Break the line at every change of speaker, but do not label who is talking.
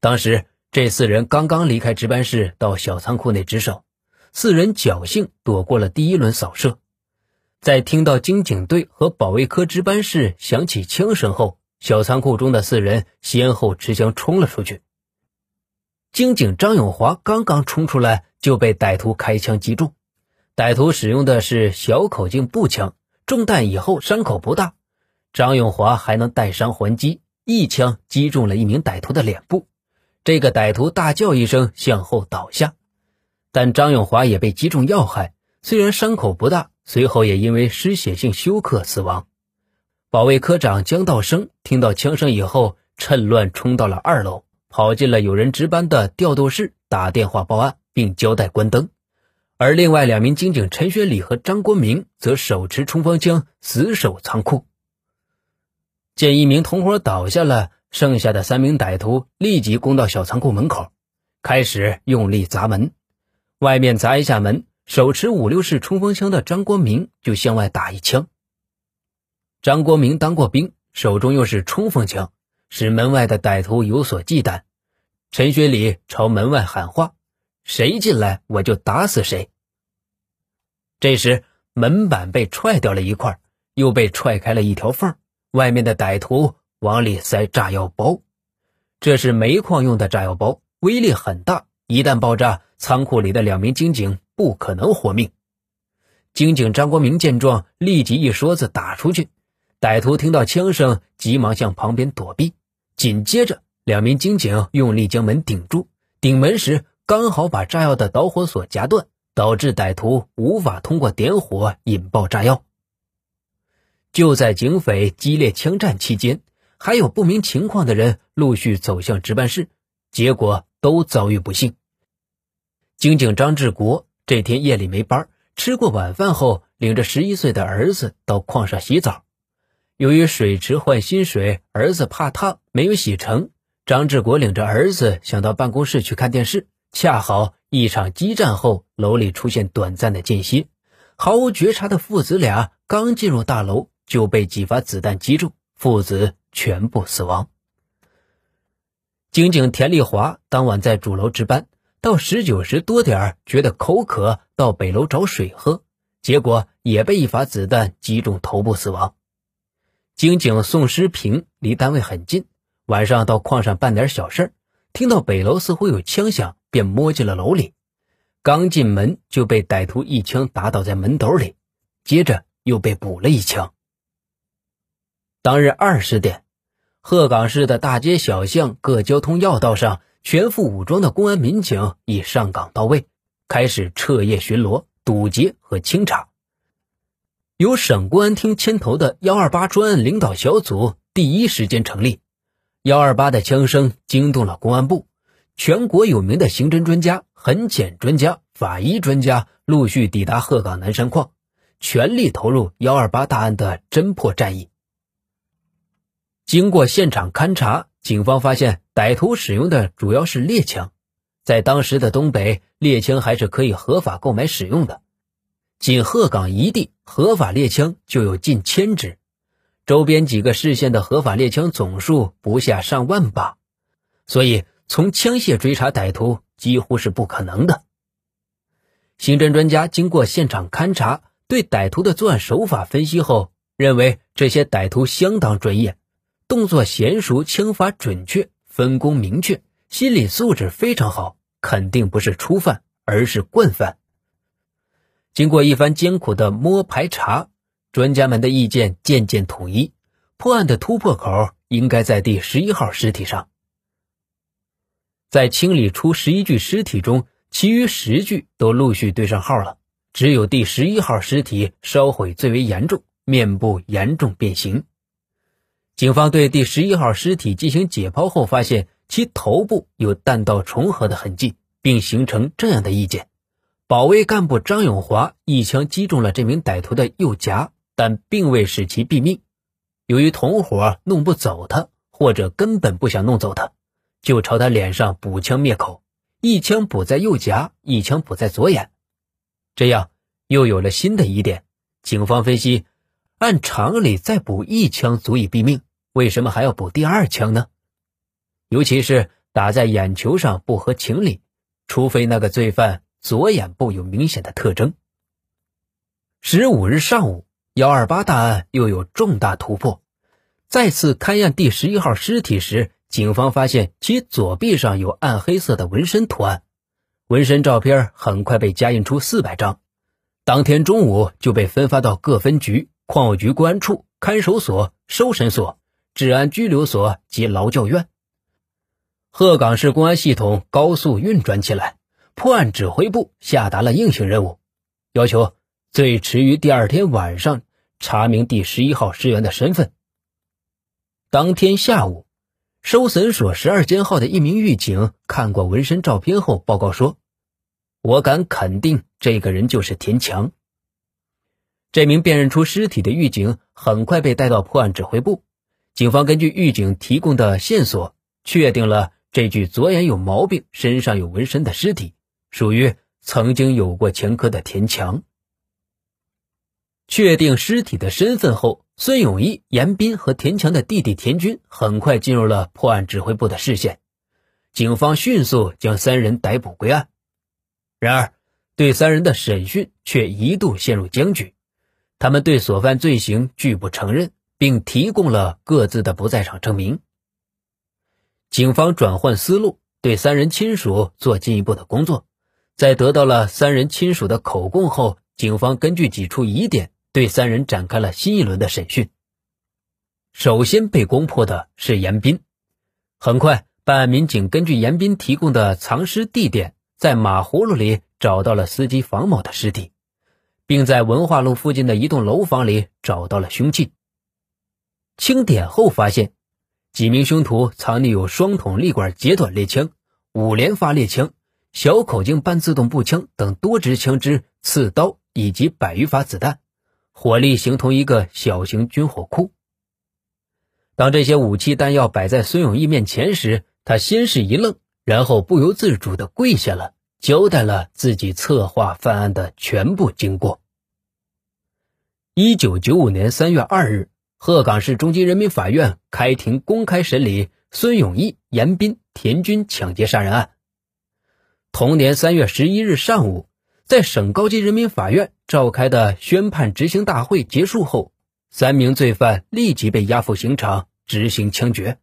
当时这四人刚刚离开值班室到小仓库内值守，四人侥幸躲过了第一轮扫射。在听到经警队和保卫科值班室响起枪声后，小仓库中的四人先后持枪冲了出去。经警张永华刚刚冲出来，就被歹徒开枪击中。歹徒使用的是小口径步枪，中弹以后伤口不大。张永华还能带伤还击，一枪击中了一名歹徒的脸部。这个歹徒大叫一声，向后倒下，但张永华也被击中要害，虽然伤口不大。随后也因为失血性休克死亡。保卫科长江道生听到枪声以后，趁乱冲到了二楼，跑进了有人值班的调度室，打电话报案，并交代关灯。而另外两名警警陈学礼和张国明则手持冲锋枪，死守仓库。见一名同伙倒下了，剩下的三名歹徒立即攻到小仓库门口，开始用力砸门。外面砸一下门。手持五六式冲锋枪的张国明就向外打一枪。张国明当过兵，手中又是冲锋枪，使门外的歹徒有所忌惮。陈学礼朝门外喊话：“谁进来，我就打死谁。”这时，门板被踹掉了一块，又被踹开了一条缝，外面的歹徒往里塞炸药包。这是煤矿用的炸药包，威力很大，一旦爆炸，仓库里的两名警警。不可能活命！警警张国明见状，立即一梭子打出去。歹徒听到枪声，急忙向旁边躲避。紧接着，两名警警用力将门顶住，顶门时刚好把炸药的导火索夹断，导致歹徒无法通过点火引爆炸药。就在警匪激烈枪战期间，还有不明情况的人陆续走向值班室，结果都遭遇不幸。警警张志国。这天夜里没班，吃过晚饭后，领着十一岁的儿子到矿上洗澡。由于水池换新水，儿子怕烫，没有洗成。张志国领着儿子想到办公室去看电视，恰好一场激战后，楼里出现短暂的间歇。毫无觉察的父子俩刚进入大楼，就被几发子弹击中，父子全部死亡。警警田丽华当晚在主楼值班。到十九时多点儿，觉得口渴，到北楼找水喝，结果也被一发子弹击中头部死亡。警警宋诗平离单位很近，晚上到矿上办点小事，听到北楼似乎有枪响，便摸进了楼里。刚进门就被歹徒一枪打倒在门斗里，接着又被补了一枪。当日二十点，鹤岗市的大街小巷、各交通要道上。全副武装的公安民警已上岗到位，开始彻夜巡逻、堵截和清查。由省公安厅牵头的“幺二八”专案领导小组第一时间成立。幺二八的枪声惊动了公安部，全国有名的刑侦专家、痕检专家、法医专家陆续抵达鹤岗南山矿，全力投入幺二八大案的侦破战役。经过现场勘查。警方发现，歹徒使用的主要是猎枪，在当时的东北，猎枪还是可以合法购买使用的。仅鹤岗一地，合法猎枪就有近千支，周边几个市县的合法猎枪总数不下上万把，所以从枪械追查歹徒几乎是不可能的。刑侦专家经过现场勘查，对歹徒的作案手法分析后，认为这些歹徒相当专业。动作娴熟，枪法准确，分工明确，心理素质非常好，肯定不是初犯，而是惯犯。经过一番艰苦的摸排查，专家们的意见渐渐统一，破案的突破口应该在第十一号尸体上。在清理出十一具尸体中，其余十具都陆续对上号了，只有第十一号尸体烧毁最为严重，面部严重变形。警方对第十一号尸体进行解剖后，发现其头部有弹道重合的痕迹，并形成这样的意见：保卫干部张永华一枪击中了这名歹徒的右颊，但并未使其毙命。由于同伙弄不走他，或者根本不想弄走他，就朝他脸上补枪灭口，一枪补在右颊，一枪补在左眼，这样又有了新的疑点。警方分析，按常理再补一枪足以毙命。为什么还要补第二枪呢？尤其是打在眼球上不合情理，除非那个罪犯左眼部有明显的特征。十五日上午，幺二八大案又有重大突破。再次勘验第十一号尸体时，警方发现其左臂上有暗黑色的纹身图案，纹身照片很快被加印出四百张，当天中午就被分发到各分局、矿务局公安处、看守所、收审所、治安拘留所及劳教院。鹤岗市公安系统高速运转起来，破案指挥部下达了硬性任务，要求。最迟于第二天晚上查明第十一号尸源的身份。当天下午，收审所十二监号的一名狱警看过纹身照片后报告说：“我敢肯定，这个人就是田强。”这名辨认出尸体的狱警很快被带到破案指挥部。警方根据狱警提供的线索，确定了这具左眼有毛病、身上有纹身的尸体属于曾经有过前科的田强。确定尸体的身份后，孙永义、严斌和田强的弟弟田军很快进入了破案指挥部的视线。警方迅速将三人逮捕归案。然而，对三人的审讯却一度陷入僵局。他们对所犯罪行拒不承认，并提供了各自的不在场证明。警方转换思路，对三人亲属做进一步的工作。在得到了三人亲属的口供后，警方根据几处疑点。对三人展开了新一轮的审讯。首先被攻破的是严斌。很快，办案民警根据严斌提供的藏尸地点，在马葫芦里找到了司机房某的尸体，并在文化路附近的一栋楼房里找到了凶器。清点后发现，几名凶徒藏匿有双筒立管截短猎枪、五连发猎枪、小口径半自动步枪等多支枪支、刺刀以及百余发子弹。火力形同一个小型军火库。当这些武器弹药摆在孙永义面前时，他先是一愣，然后不由自主的跪下了，交代了自己策划犯案的全部经过。一九九五年三月二日，鹤岗市中级人民法院开庭公开审理孙永义、严斌、田军抢劫杀人案。同年三月十一日上午。在省高级人民法院召开的宣判执行大会结束后，三名罪犯立即被押赴刑场执行枪决。